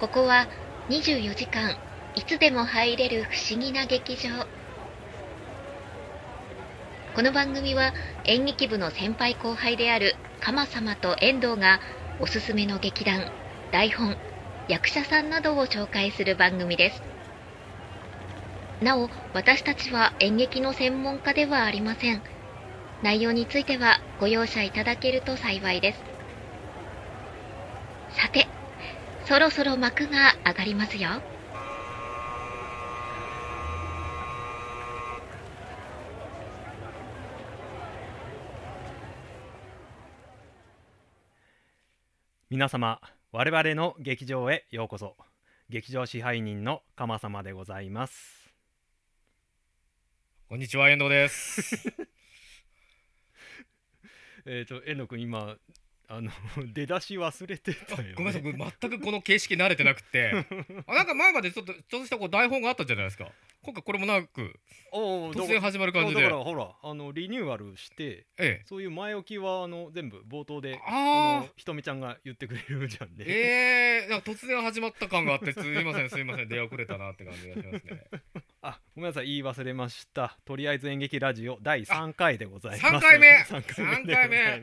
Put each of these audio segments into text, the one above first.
ここは24時間いつでも入れる不思議な劇場。この番組は演劇部の先輩後輩である鎌様と遠藤がおすすめの劇団台本役者さんなどを紹介する番組です。なお私たちは演劇の専門家ではありません。内容についてはご容赦いただけると幸いですさてそろそろ幕が上がりますよ。皆様我々の劇場へようこそ。劇場支配人の鎌様でございます。こんにちは遠藤です。えっと遠藤君今あの 出だし忘れてたよ、ね、ごめんなさい。僕全くこの形式慣れてなくて。あなんか前までちょっとちょっとしたこう台本があったじゃないですか今回これもなく突然始まる感じで。だからほらあのリニューアルしてええ。そういう前置きはあの全部冒頭であひとみちゃんが言ってくれるじゃんね。えー、なんか突然始まった感があってすいませんすいません出遅れたなって感じがしますね。あごめんなさい言い忘れました。とりあえず演劇ラジオ第3回でございます。3回目。3回目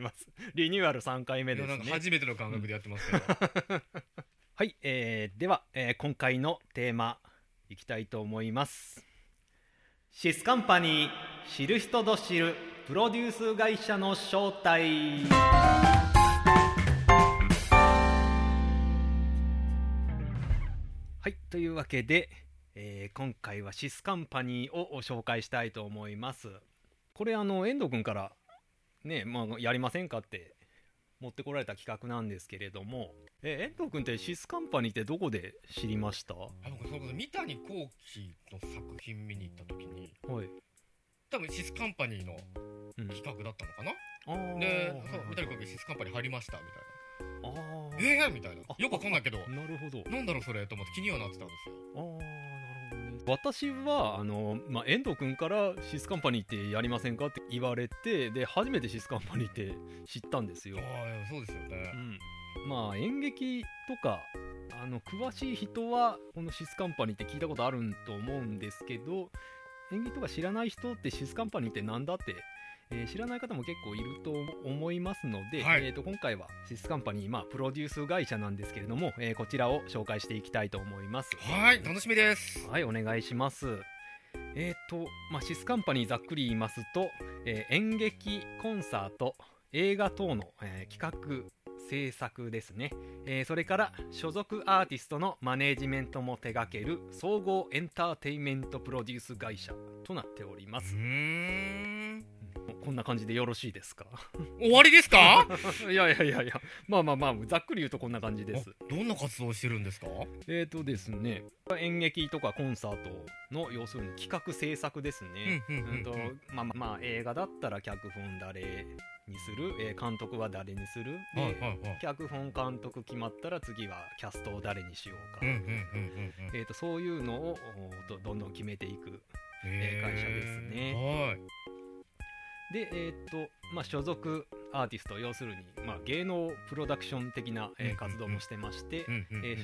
リニューアル3回目ですね。初めての感覚でやってますけど、はい、えーでは、えー今回のテーマいきたいと思います。シスカンパニー知る人ぞ知るプロデュース会社の正体はいというわけで、えー今回はシスカンパニーを紹介したいと思います。これあの遠藤君からねまあやりませんかって持ってこられた企画なんですけれども。え遠藤君ってシスカンパニーってどこで知りました？はあ僕それこそ三谷幸喜の作品見に行った時に。い。多分シスカンパニーのうん。企画だったのかな？あー。で三谷幸喜シスカンパニー入りましたみたいあなー。えー、みたいな。あ。よくわかんないけど。なるほど。なんだろうそれと思って気にはなってたんですよ。あー。なるほどね私はあの、まあ、遠藤君からシスカンパニーってやりませんかって言われてで初めてシスカンパニーって知ったんですよ。あ、あそうですよね。うん、まあ演劇とかあの詳しい人はこのシスカンパニーって聞いたことあると思うんですけど演劇とか知らない人ってシスカンパニーってなんだって、えー知らない方も結構いると思いますので、はいえー、と今回はシスカンパニー、まあ、プロデュース会社なんですけれども、えーこちらを紹介していきたいと思います。はい楽しみですはい、お願いします。えっ、と、まあ、シスカンパニーざっくり言いますと、えー演劇、コンサート、映画等の、えー企画、制作ですね、えーそれから所属アーティストのマネージメントも手掛ける総合エンターテインメントプロデュース会社となっておりまうす。こんな感じでよろしいですか？終わりですか？いやいやいやいや、まあまあまあ、ざっくり言うとこんな感じです。あどんな活動をしてるんですか？えーとですね、演劇とかコンサートの要するに企画制作ですね。まあまあまあ映画だったら脚本誰にする、えー監督は誰にする、ではいはいはい。脚本監督決まったら次はキャストを誰にしようか、うんうんうんうんうんえー、とそういうのをおどどんどん決めていくへー。会社ですね。はいで、えーとまあ、所属アーティスト要するに、まあ、芸能プロダクション的な、えー活動もしてまして、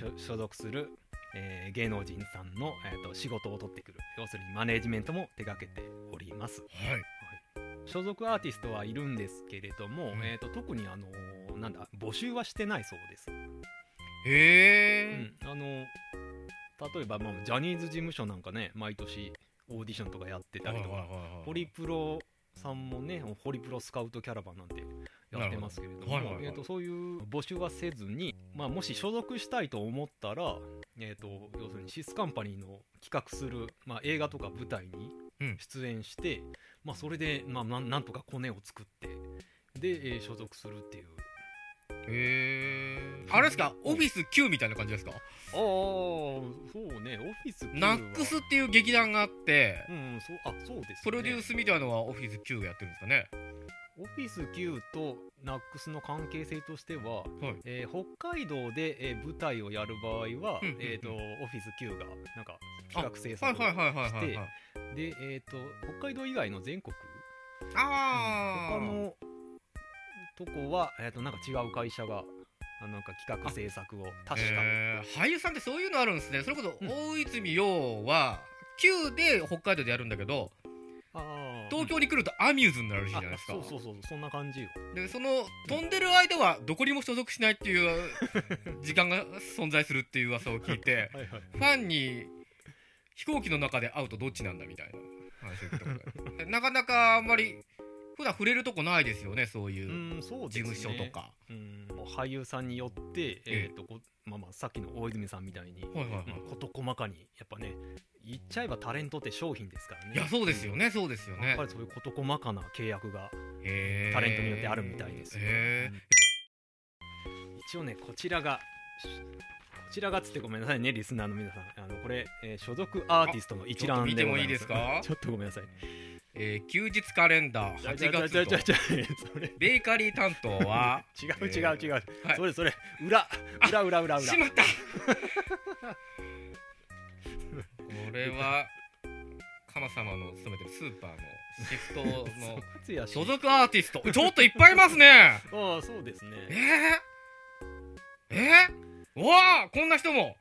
所所属する、えー芸能人さんの、えー、と仕事を取ってくる要するにマネージメントも手掛けております。はい。所属アーティストはいるんですけれども、うん。えー、と特にあのーなんだ募集はしてないそうです、へえうん。あの例えば、まあ、ジャニーズ事務所なんかね毎年オーディションとかやってたりとか、ホリプロさんもねホリプロスカウトキャラバンなんてやってますけれどもはいはいはい。えーとそういう募集はせずに、まあ、もし所属したいと思ったら、えー、と要するにシスカンパニーの企画する、まあ、映画とか舞台にうん。出演して、まあ、それで、まあ、なんなんとかコネを作ってで、えー所属するっていうへえあれですか？オフィス Q みたいな感じですか？ああそうね。オフィスナックスっていう劇団があってうんそうあそうです、ね、プロデュースみたいなのはオフィス Q がやってるんですかね？オフィス Q とナックスの関係性としては、はい。えー北海道で、えー舞台をやる場合は、うんうんうん。えー、とオフィス Q がなんか企画制はい作はいはいはいはい。してはいで、えー、と北海道以外の全国？ああ他のとこは、えー、となんか違う会社があなんか企画制作を確か、えー。俳優さんってそういうのあるんですね。それこそうん。大泉洋は Q で北海道でやるんだけどあー。東京に来るとアミューズになるじあゃないですか。そうそうそうそんな感じよ。でその飛んでる間はどこにも所属しないっていう 時間が存在するっていう噂を聞いてはいはいファンに飛行機の中で会うとどっちなんだみたいな話を聞いたことある。なかなかあんまり普段触れるとこないですよねそういう事務所とか、う俳優さんによって、えーとこまあ、まあさっきの大泉さんみたいに、はいはい事細かにやっぱね言っちゃえばタレントって商品ですからね。いやそうですよねそうですよね。やっぱりそういう事細かな契約がタレントによってあるみたいですよ、へうん。一応ねこちらがこちらがつってごめんなさいねリスナーの皆さん。あのこれ、えー所属アーティストの一覧で見てもいいですか？ちょっとごめんなさい。ーえー休日カレンダー8ちゃちゃ月ベーカリー担当は 違う違う違う、はい。それそれ。裏裏裏裏裏。しまった。これはカマ様の勤めてるスーパーのシフトの 所属アーティスト。ちょっといっぱいいますね。ああそうですね。えー、えー、うわあこんな人も。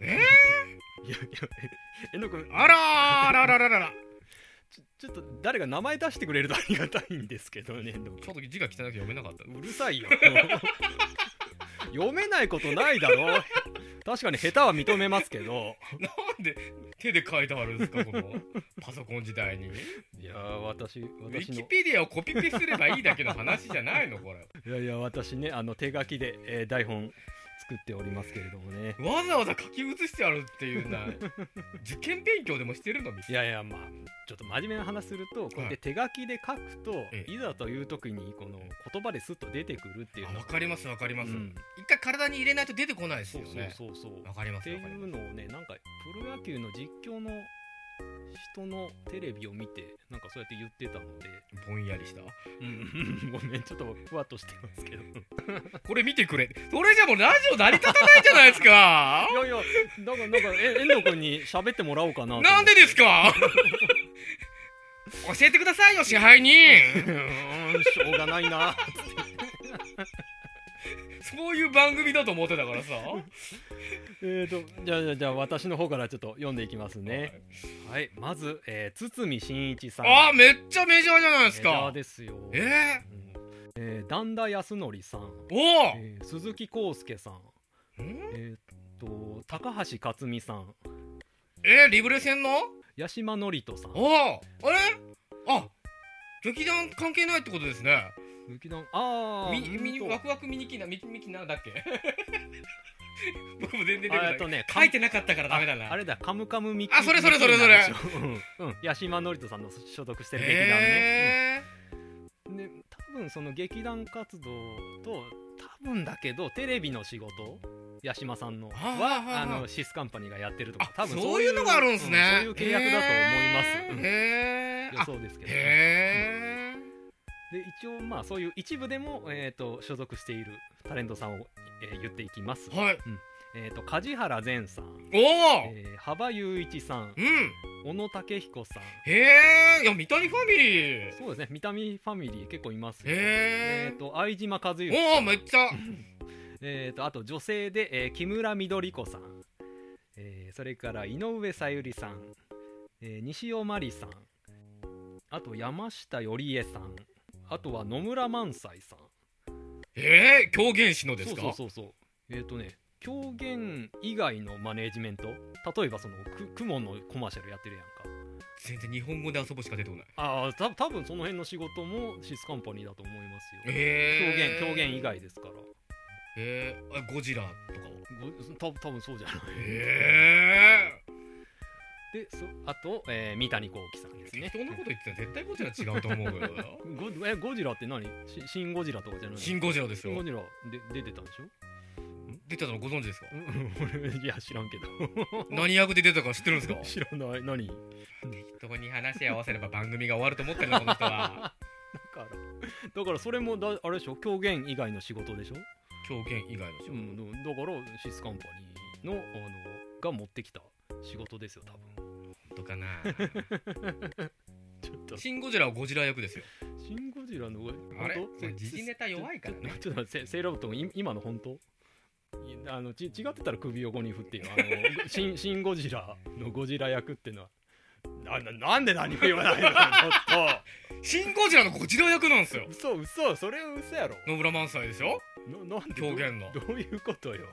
えいやいやえのくん。ー、あらーあらららららちょっと誰が名前出してくれるとありがたいんですけどね。ちょっと字が汚くて読めなかった。君うるさいよ。読めないことないだろ。確かに下手は認めますけど。なんで手で書いてあるんですかこのパソコン時代に。いやー私ウィキペディアをコピペすればいいだけの話じゃないのこれ。いやいや私ねあの手書きで、えー台本作っておりますけれどもね。わざわざ書き写してあるっていうな 受験勉強でもしてるの？にいやいやまあちょっと真面目な話するとこうやって手書きで書くと、ええ。いざという時にこの言葉ですっと出てくるっていうわかりますわかります、うん。一回体に入れないと出てこないですそうそうよねそうそう。わかりまっていうのをねなんかプロ野球の実況の人のテレビを見てなんかそうやって言ってたので、ぼんやりした？うん、ごめんちょっとふわっとしてますけど。い これ見てくれ。それじゃもうラジオ成り立たないじゃないですか。やいやだからなんかえ遠藤君に喋ってもらおうかななんでですか？教えてくださいよ支配人。しょうがないな そういう番組だと思ってたからさ。えーとじゃあじゃあじゃあ私の方からちょっと読んでいきますね。はい、まず、えー、堤真一さん。あーめっちゃメジャーじゃないですメジャーかですよ。えー、うん。えー、段田康則さん、えー鈴木康介さん。ん？えーっと高橋克実さん。えー、リブレ戦の？八島智人さん。おおあれ？あ劇団関係ないってことですね劇団ああミニミニワクワクミニキナミミキナだっけ？僕も全然出てこない。とね書いてなかったからダメだな。あれだカムカムミキあそれそれそれそれ。うん、うん、八島智人さんの所属してる劇団ね、えうん。で多分その劇団活動と多分だけどテレビの仕事八島さんのはあのシスカンパニーがやってるとかあ多分そういうのがあるんですね、うん。そういう契約だと思います、うん。予想ですけどへえで一応まあそういう一部でも、えー、と所属しているタレントさんを、えー言っていきます、はい。えー、と梶原善さん、おお、えー、幅雄一さん。うん。小野武彦さん。へえいや三谷ファミリー。そうですね。三谷ファミリー結構いますよ。へええー、と相島和之おおめっちゃ。えー、とあと女性で、えー木村緑子さん、えーそれから井上さゆりさん、えー西尾まりさん。あと山下よりえさんあとは野村萬斎さん。えー、狂言師のですか？そうそうそうえっ、とね狂言以外のマネージメント？例えばそのく雲のコマーシャルやってるやんか。全然日本語で遊ぶしか出てこない。ああた多分その辺の仕事もシスカンパニーだと思いますよ。狂えー、言狂言以外ですから。えー、あゴジラとかごた多分そうじゃない。えでそあと、えー三谷幸喜さんですー、ね。適当なこと言ってたら絶対ゴジラ違うと思うよ。ゴえゴジラって何？しシン・ゴジラとかじゃないシン・ゴジラですよ。ゴジラ。で出てたんでしょ？出てたのご存知ですか？いや知らんけど。何役で出たか知ってるんですか？知らない。何？だ適当に話合わせれば番組が終わると思ってるのこの人は。からだからそれもだあれでしょ？狂言以外の仕事でしょ？狂言以外の仕事、うん、だからシスカンパニーのあのが持ってきた仕事ですよ多分本当かな。ちょょっと。シン・ゴジラはゴジラ役ですよ。シン・ゴジラのあれ？時事ネタ弱いからね。ちょっと待ってセセイロボット今の本当？いあのち違ってたら首横に振ってよ。あの シンシン・ゴジラのゴジラ役っていうのは。なななんで何も言わないの？っシン・ゴジラのゴジラ役なんですよ。と嘘嘘。それは嘘やろ。野村萬斎でしょ？ななんで？ど表現のどういうことよ？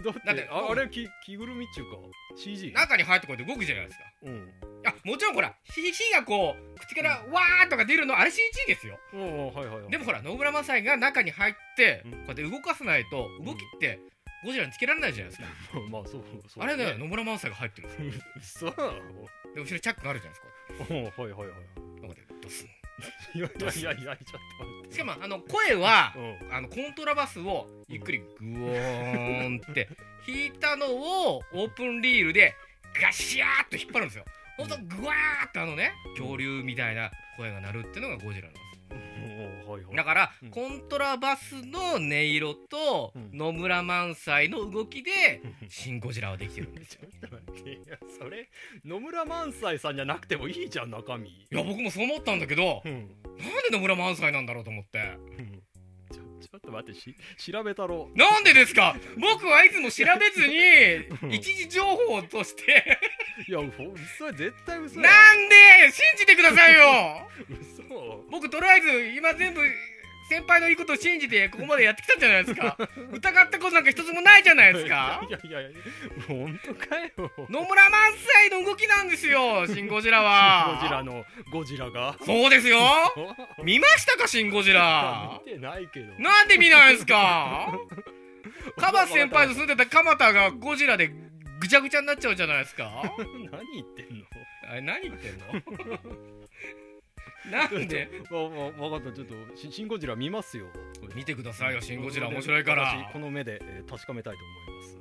でだってだってああれき着ぐるみっちゅうか CG 中に入ってこうやって動くじゃないですか。うん。あもちろんほら火火がこう口からわーとか出るのあれ CG ですよ。おおはいはいはいでもほら野村萬斎が中に入ってうん。こうやって動かさないと動きってゴジラにつけられないじゃないですか。まあそうそうあれね野村萬斎が入ってるんですよ。嘘おで後ろにチャックがあるじゃないですか。おはいはいはいこうやってドスン。いやいやいやいやちょっと待しかもあの声はうん。あのコントラバスをゆっくりグオーンって 弾いたのをオープンリールでガシャーっと引っ張るんですよ。ほんとグワーってあのね恐竜みたいな声が鳴るっていうのがゴジラなんです。おおはいはい。だから、うん。コントラバスの音色と、うん。野村萬斎の動きで「シン・ゴジラ」はできてるんです ちよいやそれ野村萬斎さんじゃなくてもいいじゃん中身。いや僕もそう思ったんだけどうんなんで野村萬斎なんだろうと思って。うんちょちょっと待ってし調べたろ。なんでですか？僕はいつも調べずに一時情報として。いやほ嘘絶対嘘や。なんで？信じてくださいよ。嘘。僕とりあえず今全部先輩の言うことを信じてここまでやってきたじゃないですか。疑ったことなんか一つもないじゃないですか。いやいやいや本当かよ。野村萬斎の動きなんですよシン・ゴジラは。ゴジラのゴジラが。そうですよ。お 見ましたかシン・ゴジラ。見てないけど。なんで見ないんすか。カバ先輩と住んでた蒲田がゴジラでぐちゃぐちゃになっちゃうじゃないですか。何言ってんの？あれ何言ってんの？なんで？わわわかった。ちょっとシシン・ゴジラ見ますよ。見てくださいよシン・ゴジラ面白いから。私この目で、えー確かめたいと思います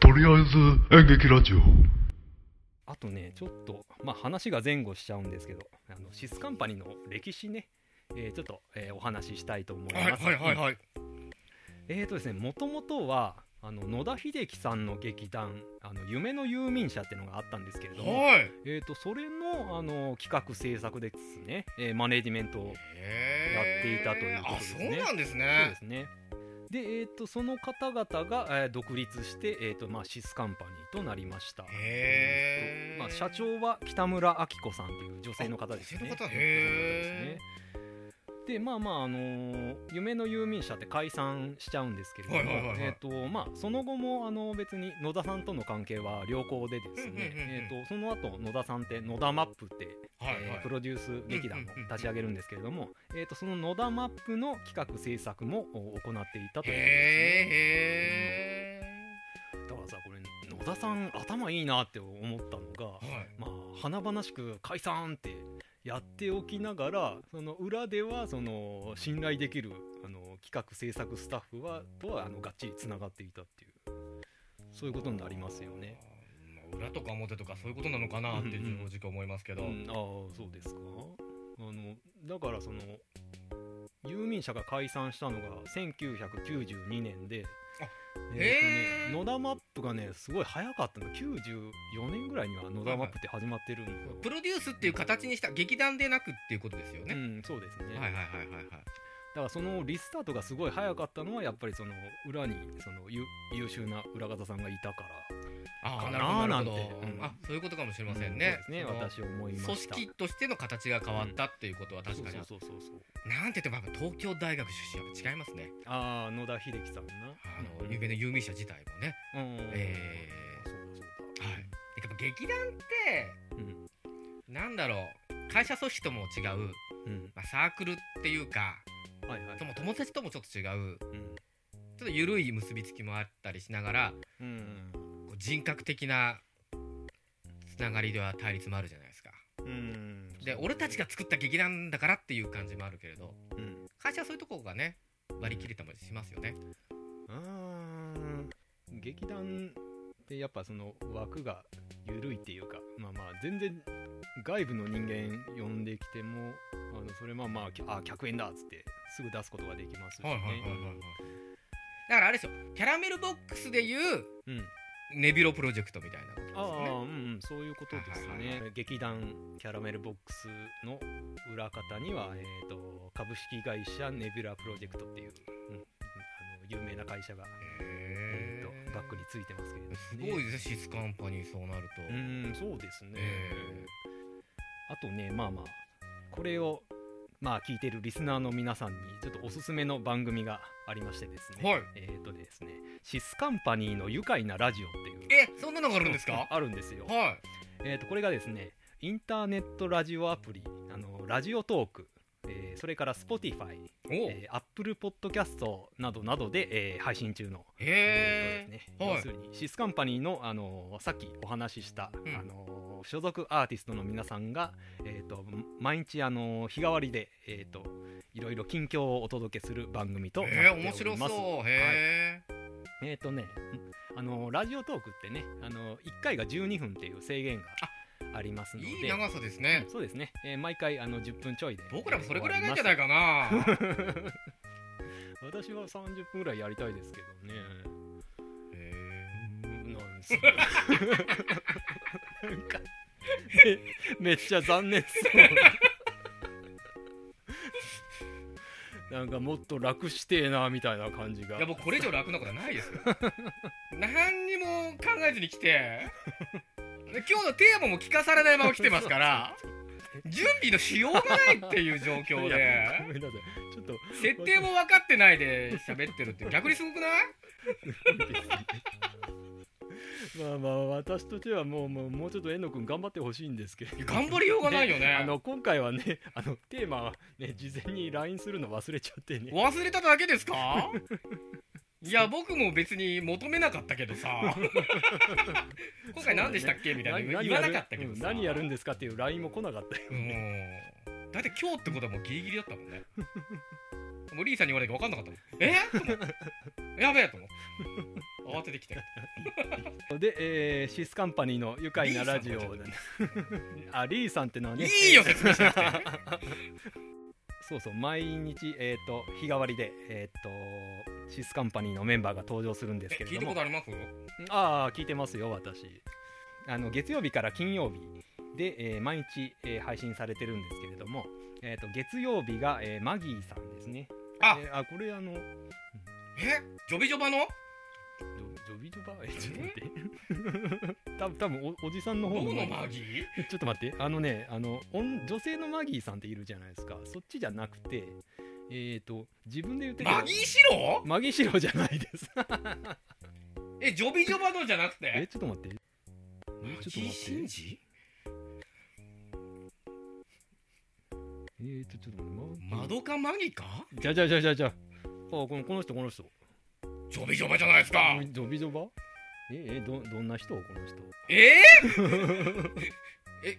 とりあえず演劇ラジオ。あとねちょっとまあ話が前後しちゃうんですけどあのシスカンパニーの歴史ね、えーちょっと、えーお話ししたいと思いはいますはいはいはいえーとですねもともとはあの野田秀樹さんの劇団あの夢の遊民者っていうのがあったんですけれども、はい。えー、とそれのあの企画制作ですね、えーマネージメントをやっていたということですね。あそうなんですそうねですね。で、えー、とその方々が、えー独立して、えーとまあ、シスカンパニーとなりました。へー。まあ、社長は北村明子さんという女性の方ですね。あ女性の方。ですねでまあまああのー夢の遊民者って解散しちゃうんですけれども、えっ、とまあその後もあの別に野田さんとの関係は良好でですね、えっ、とその後野田さんって野田マップって、はいはい。えープロデュース劇団を立ち上げるんですけれども、えっ、とその野田マップの企画制作もお行っていたということですだからさこれ野田さん頭いいなって思ったのが、ーはい。まあ華々しく解散ってやっておきながらその裏ではその信頼できるあの企画制作スタッフはとはあのがっちりつながっていたっていうそういうことになりますよね。まあ裏とか表とかそういうことなのかなってうんうん正直思いますけど、うん、ああそうですか。あのだからその遊民者が解散したのが1992年であえへー。ね、野田マップがねすごい早かったの。94年ぐらいには野田マップって始まってるんですよ、プロデュースっていう形にした劇団でなくっていうことですよね、うんそうですね、はいはいはいはいはい。だからそのリスタートがすごい早かったのはやっぱりその裏にその優優秀な裏方さんがいたからああかななるほど。あそういうことかもしれませんうね,、ね私思いました。組織としての形が変わったっていうことは確かに。あそうそうそうそう。なんて言っても東京大学出身は違いますね。ああ野田秀樹さんな。あの夢の遊民者自体もね、うんえそうだそうだはい。やっぱ劇団ってうん。なんだろう。会社組織とも違う、うん。まあ、サークルっていうかはいはい。でも友達ともちょっと違う。うん。ちょっと緩い結びつきもあったりしながらうんこう人格的なつながりでは対立もあるじゃないですか。うん。で俺たちが作った劇団だからっていう感じもあるけれどうん。会社はそういうとこがね割り切れたりしますよね。うー。ん劇団ってやっぱその枠が緩いっていうかまあまあ全然外部の人間呼んできてもあのそれまあまあきあ客演だっつってすぐ出すことができますしね。だからあれですよ。キャラメルボックスでいううんネビロプロジェクトみたいなことですああ、よねうんうん、そういうことですはいはいね。劇団キャラメルボックスの裏方には、えー、と株式会社ネビュラプロジェクトっていう、うん、あの有名な会社が、えへー、とバックについてますけれども、すごいですねシスカンパニーそうなると。うん、そうですね。えあとね、まあまあ、これを、まあ、聞いてるリスナーの皆さんに、ちょっとおすすめの番組がありましてですね、はい。えっ、とですね、シスカンパニーの愉快なラジオっていう、えそんなのがあるんですか？あるんですよ。はえー、とこれがですねインターネットラジオアプリあのラジオトーク、えーそれから Spotify、えー、Apple Podcast などなどで、えー配信中の、へえーとですね。はい。要するにシスカンパニーの、あのーさっきお話しした、うん。あのー所属アーティストの皆さんが、えー、と毎日、あのー日替わりで、えー、といろいろ近況をお届けする番組となっておりえます。面白そうはいへえっ、とね、あのラジオトークってね、あの1回が12分っていう制限がありますえので、いい長さですねそうですね、えー毎回あの10分ちょいで。僕らもそれぐらいがいいんじゃないか。かな 私は30分ぐらいやりたいですけどね。ですよ。なんか。め めっちゃ残念そう。なんかもっと楽してえなみたいな感じが。えいや僕これ以上楽なことはないですよ。何にも考えずに来て。で今日のテーマも聞かされないまま来てますから。準備のしようがないっていう状況で。ちょっと。設定も分かってないで喋ってるって逆にすごくない？まあまあ私としてはもうもうもうちょっと遠野くん頑張ってほしいんですけど。頑張りようがないよね。あの今回はねあのテーマはね事前に LINE するの忘れちゃってね。忘れただけですか？いや僕も別に求めなかったけどさ。今回何でしたっけ？みたいな言わなかったけどうんさ何やるんですかっていう LINE も来なかったよ。うん。だって今日ってことはもうギリギリだったもんね。もうリーさんに言われて分かんなかったもん。え？って。やべえと思って慌ててきて で、えーシスカンパニーの愉快なラジオ。で。ね あリーさんってのはねいいよ説明しなくて。そうそう毎日、えー、と日替わりで、えー、とシスカンパニーのメンバーが登場するんですけれども。聞いたことあります？ああ聞いてますよ私。あの月曜日から金曜日で、えー毎日、えー配信されてるんですけれども、えー、と月曜日が、えーマギーさんですね。あえーあこれあのえジョビジョバの？ジョビジョバえちょっと待って？多分多分おおじさんの方のどこのマギー。ちょっと待って。あのねあの女女性のマギーさんっているじゃないですか。そっちじゃなくてえっ、と自分で言ってるマギーシロ？マギーシロじゃないです。えジョビジョバのじゃなくえてちょっと待って。えちょっと待って。ジ？えーとちょっと待って。マドカマギか？じゃじゃじゃじゃじゃあこのこの人この人ジョビジョバじゃないですか。ジョビジョバ？ええどどんな人？この人。え？ー、え？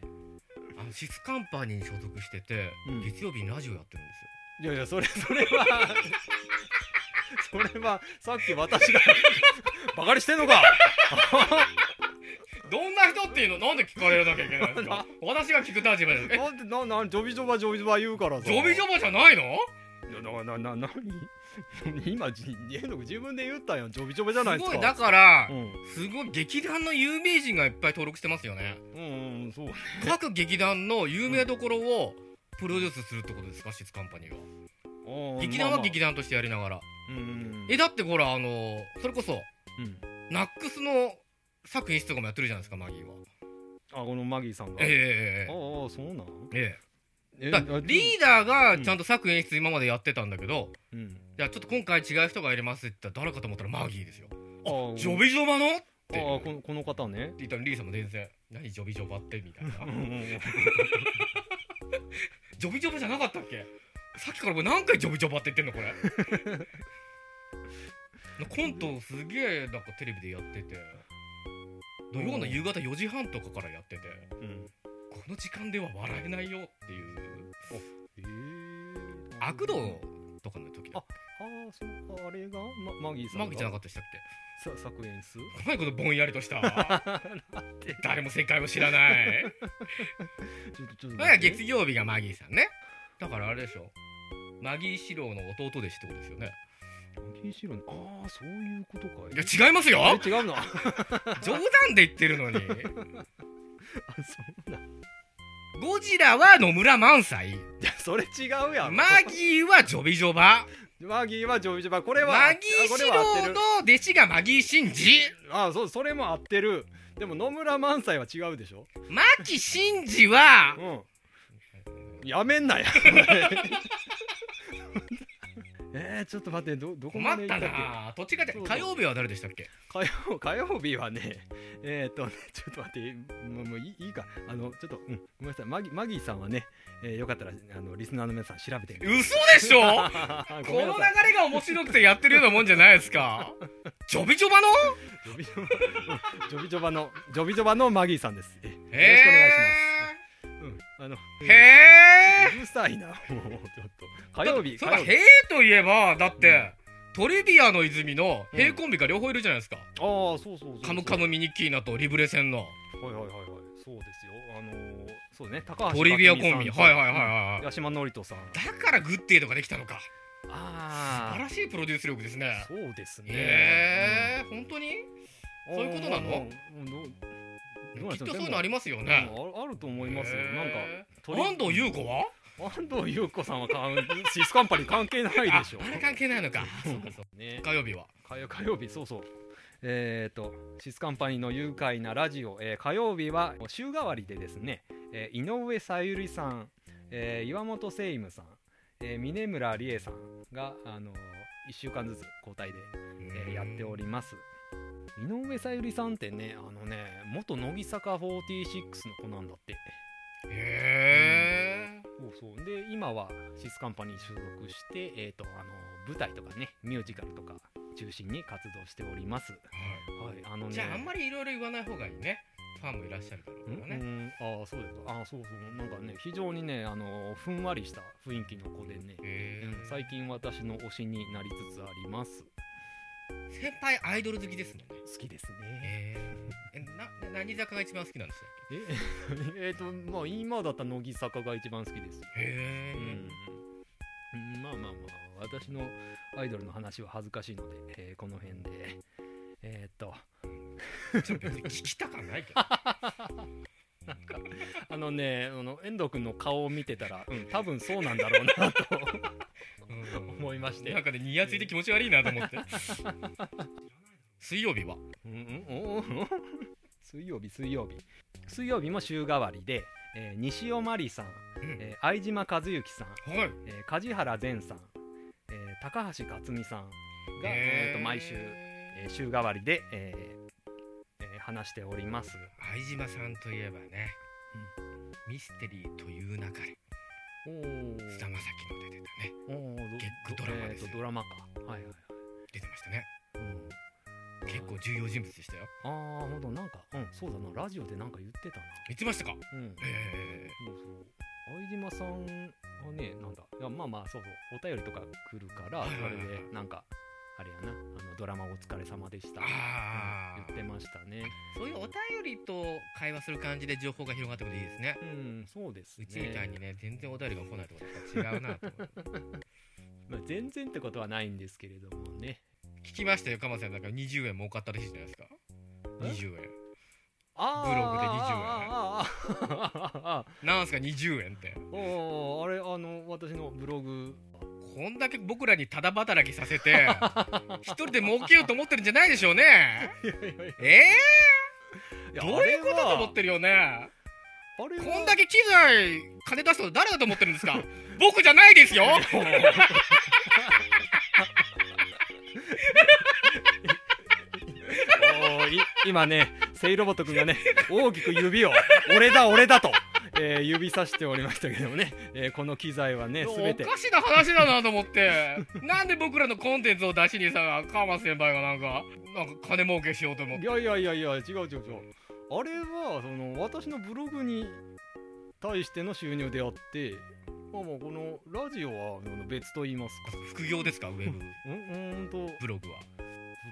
あのシスカンパニーに所属してて、うん。月曜日にラジオやってるんですよ。いやいやそれそれは それはさっき私がバカにしてんのか？どんな人っていうの？なんで聞かれなきゃいけないんですか？私が聞く立場です。え？なんでななジョビジョバジョビジョバ言うからさ。ジョビジョバじゃないの？いやなななな に今じえの自分で言ったやん。ジョビジョバじゃないですか。すごい。だから、うん。すごい劇団の有名人がいっぱい登録してますよね。うんうんそう各劇団の有名どころをプロデュースするってことですかシスカンパニーは。劇団は劇団団としてやりながら、うんうんえだってほらあのそれこそうん。ナックスの作演出とかもやってるじゃないですかマギーは。あこのマギーさんが。ええ。ああそうなん？ええリーダーがちゃんと作演出今までやってたんだけど、うん。じゃあちょっと今回違う人が入れますって言ったら誰かと思ったらマギーですよ。ああジョビジョバのって。ああこのこの方ね。言ったらリーさんも全然何ジョビジョバって？みたいな。ジョビジョバじゃなかったっけ？さっきからもう何回ジョビジョバって言ってんのこれ？コントすげえなんかテレビでやってて。土曜の夕方4時半とかからやってて。うん。この時間では笑えないよっていう。えー悪道とかの時だああそうあれが、ま、マギーさんが？マギーじゃなかったでしたっけさ作演出何このぼんやりとした。誰も正解を知らない。ちょっとちょっと月曜日がマギーさんね。だからあれでしょ。マギー四郎の弟弟子ってことですよね。マギーシロああそういうことかい。いや違いますよ。え違うの？あ 冗談で言ってるのに。そうなんゴジラは野村萬斎。いやそれ違うやん。マギーはジョビジョバ。マギーはジョビジョバ。これはマギー四郎の弟子がマギー真司あそうそれも合ってる。でも野村萬斎は違うでしょ。牧真司はうん。やめんなや えー、ちょっと待ってどどこまで行ったっけ？などっちかって火曜日は誰でしたっけ？火曜火曜日はね えっ、とねちょっと待ってもうもういいいいか？あのちょっと、うん、ごめんなさい。マギマギーさんはね、えーよかったらあのリスナーの皆さん調べてみて嘘でしょ？ごこの流れが面白くてやってるようなもんじゃないですか。ジョビジョバの？ジョビジョバ、うんジョビジョバのジョビジョバのマギーさんです。えよろしくお願いしへます。うんあのえへえうるさいなもうちょっと火曜日そうか火曜日。へえといえばだってトリビアの泉の平コンビが両方いるじゃないですか、ああそうそうカムカムミニッキーナとリブレ戦の。はいはいはいはい。そうですよ。あのー、そうね高橋トリビアコンビ。はいはいはいはい八島智人さん。だからグッデイとかできたのか。素あ晴らしいプロデュース力ですね。そうですね。へえ本当に？うんそういうことなの？きっとそういうのありますよでねもああると思いますよ。なんか安藤優子は？安藤優子さんはかんシスカンパニー関係ないでしょ。ああれ関係ないのか。そうかそう。ね。火曜日は。火曜火曜日そうそう。えー、とシスカンパニーの愉快なラジオ、えー火曜日は週替わりでですね、えー井上さゆりさん、えー岩本誠夢さん、えー峰村理恵さんが、あの1週間ずつ交代で、えーやっております。井上さゆりさんってねあのね元乃木坂46の子なんだって。へえそうそう。で今はシスカンパニー所属して、えー、とあの舞台とかねミュージカルとか中心に活動しております。はい。あのね。じゃああんまりいろいろ言わない方がいいね。ファンもいらっしゃるだろうからね。ああそうですああそうそう。なんかね非常にねあのふんわりした雰囲気の子でね、うん、最近私の推しになりつつあります先輩アイドル好きですもんね。好きですね。へえな何坂が一番好きなんでしたっえ えーとまあ今だったら乃木坂が一番好きです。けへうん、うんまあまあまあ私のアイドルの話は恥ずかしいので、えーこの辺で。えーっと。えちょっと聞きたかないけど。なんかあのねあの遠藤君の顔を見てたら、うん、多分そうなんだろうなと。うん思いまして。なんかねニヤついて気持ち悪いなと思って。水曜日は？うん水曜日水曜日。水曜日も週替わりで、えー西尾まりさん、うん。えー相島和之さん、はい。えー梶原善さん、えー高橋克実さんが、えーと毎週、えー週替わりで、えーえー話しております。相島さんといえばね、ミステリーという流れ菅田将暉の出てたね。結構ドラマですよ。えーとドラマかはいはい出てましたね。うん。結構重要人物でしたよ。ああほんとなんかうんそうだな。ラジオでなんか言ってたな。言ってましたか？うん。へえそうそう。相島さんはねなんだ。いやまあまあそうそう。お便りとか来るからそはいはいはい。れでなんかあれやなあのドラマお疲れ様でした。言ってましたね。そういうお便りと会話する感じで情報が広がってくるといいですね。うんそうですね。うちみたいにね全然お便りが来ないとか違うなと思う まあ、全然ってことはないんですけれどもね。聞きましたよ鎌さん。なんか20円儲かったらしいじゃないですか。え？20円。ブログで20円。なんすか20円って。ーおーあれあの私のブログこんだけ僕らにただ働きさせて 一人で儲けようと思ってるんじゃないでしょうね。えいやー、どういうことと思あってるよね？こんだけ機材金出したの誰だと思ってるんですか？僕じゃないですよ！今ねセイロボット君がね大きく指を「俺だ俺だ」と、えー指さしておりましたけどもね、えーこの機材はねお全て。かしな話だなと思って。なんで僕らのコンテンツを出しにさ川松先輩がなんかなんか金儲けしようと思っていやいやいやいや違う違う違う。あれはその私のブログに対しての収入であってまあまあこのラジオは別と言いますか。副業ですかウェブ。うんうーんと。ブログは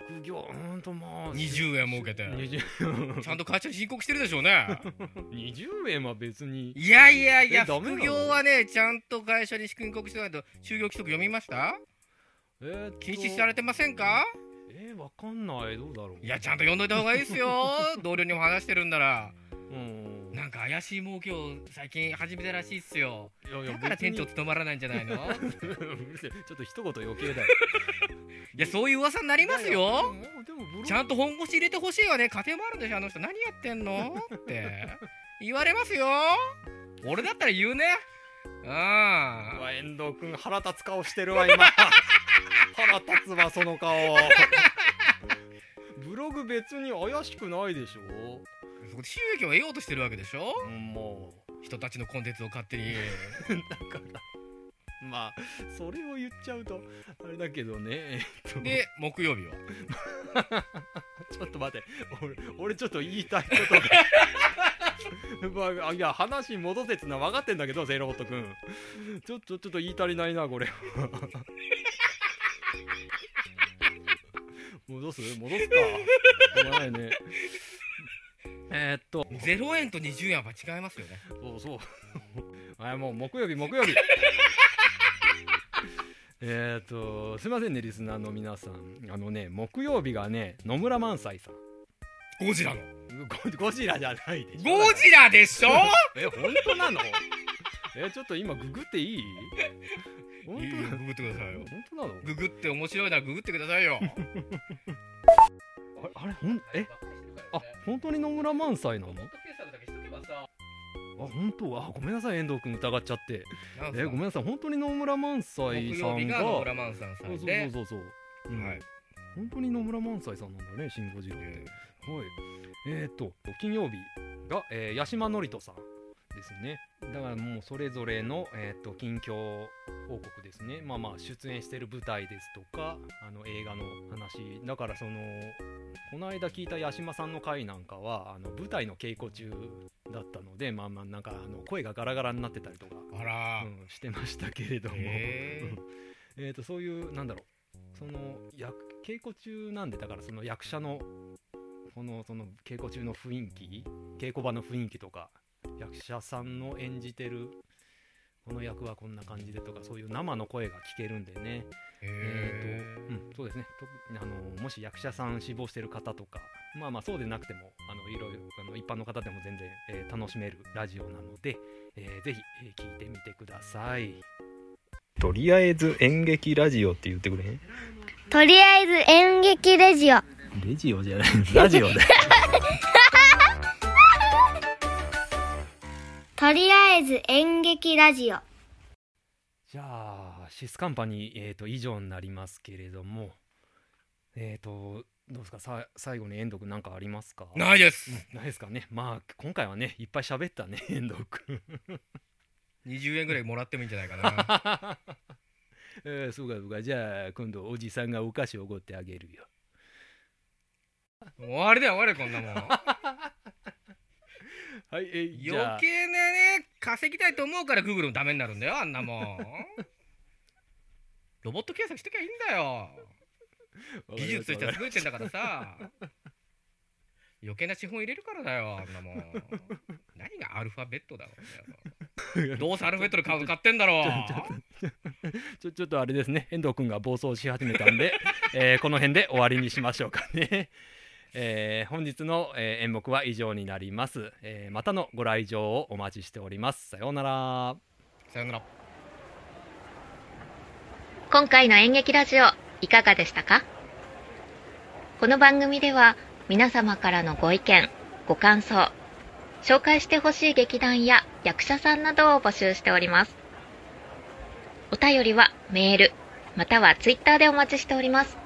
副業うーんとまあ20円儲けて。20ちゃんと会社に申告してるでしょうね。20円は別に。いやいやいや副業はねちゃんと会社に申告してないと就業規則読みました？えー禁止されてませんか？えー、わかんない。どうだろう。いやちゃんと読んどいた方がいいですよ。同僚にも話してるんだら。うん。なんか怪しい儲けを最近始めたらしいっすよ。いやいやだから店長務まらないんじゃないの？別 にうるせえ。ちょっと一言余計だよいやそういう噂になりますよ。ちゃんと本腰入れてほしいわね。家庭もあるんでしょあの人。何やってんのって。言われますよ。俺だったら言うね。うん。うわ遠藤君腹立つ顔してるわ今。腹立つわその顔。ブログ別に怪しくないでしょ。そこで収益を得ようとしてるわけでしょ。うんも人たちのコンテンツを勝手に。う だからまあそれを言っちゃうとあれだけどねえっと。で木曜日は？ちょっと待って。俺俺ちょっと言いたいことが。まあ、いや話戻せってのは分かってんだけどゼロホット君。ちょっとちょっと言い足りないなこれ 戻す？戻すか。しょうがないね。えー、っと。0円と20円は違いますよね。そうそう。あもう木曜日木曜日えっとすいませんねリスナーの皆さん。あのね木曜日がね野村萬斎さん。ゴジラの。ゴゴジラじゃないでしょ。ゴジラでしょ？え本当なの？えちょっと今ググっていい？本いいよ当ググってくださいよ。本当なの？ググって面白いならググってくださいよ。あ あれほんえ？あ本当に野村萬斎なの？あ本当？あごめんなさい遠藤君疑っちゃって。えごめんなさい本当に野村萬斎木さんが。野村萬さんさそうそうそうそう。そう、うん。はい。本当に野村萬斎さんなんだねシン・ゴジラって、はい。えー、っと金曜日が、えー、八島智人さんですね。だからもうそれぞれの、えー、っと近況報告ですね。まあまあ出演してる舞台ですとかあの映画の話。だからそのこの間聞いた八島さんの回なんかはあの舞台の稽古中だったのでまあまあなんかあの声がガラガラになってたりとか、あら。うん、してましたけれども、えー、とそういうなんだろう。その役稽古中なんでだからその役者のこのその稽古中の雰囲気稽古場の雰囲気とか役者さんの演じてる。この役はこんな感じでとかそういう生の声が聞けるんでね。えーとうん、そうですね。とあのもし役者さん志望してる方とかまあまあそうでなくてもあのいろいろあの一般の方でも全然、えー楽しめるラジオなので、えーぜひ、えー聞いてみてください。とりあえず演劇ラジオって言ってくれへん？とりあえず演劇レジオ。レジオじゃない。ラジオだよ とりあえず演劇ラジオ。じゃあシスカンパニー、えー、と以上になりますけれども。えっ、とどうですか？さ最後に遠藤君何かありますか？ないです。うんないですかね？まあ今回はねいっぱい喋ったね 遠藤君。20円ぐらいもらってもいいんじゃないかな。えー、そうかそうか。じゃあ今度おじさんがお菓子をおごってあげるよ。終わりだよ終わりこんなもんはいえー余計なね稼ぎたいと思うから Google もダメになるんだよあんなもん。ロボット検索しときゃいいんだよ。技術としては優れてんだからさ。余計な資本入れるからだよあんなもん。何がアルファベットだろうよ。どうせアルファベットで株買ってんだろちょちょっとあれですね。遠藤君が暴走し始めたんで、えーこの辺で終わりにしましょうかね、えー本日の、えー演目は以上になります、えーまたのご来場をお待ちしております。さようなら。さよなら。今回の演劇ラジオいかがでしたか？この番組では皆様からのご意見ご感想紹介してほしい劇団や役者さんなどを募集しております。お便りはメールまたはツイッターでお待ちしております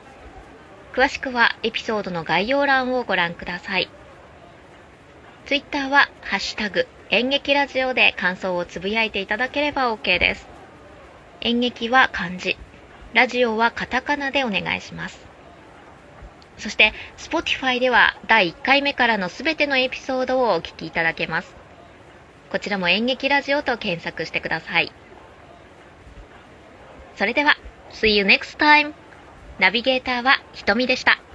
詳しくはエピソードの概要欄をご覧ください。ツイッターは「ハッシュタグ演劇ラジオ」で感想をつぶやいていただければ OK です。演劇は漢字。ラジオはカタカナでお願いします。そして Spotify では第1回目からのすべてのエピソードをお聞きいただけます。こちらも演劇ラジオと検索してください。それでは See you next time! ナビゲーターはひとみでした。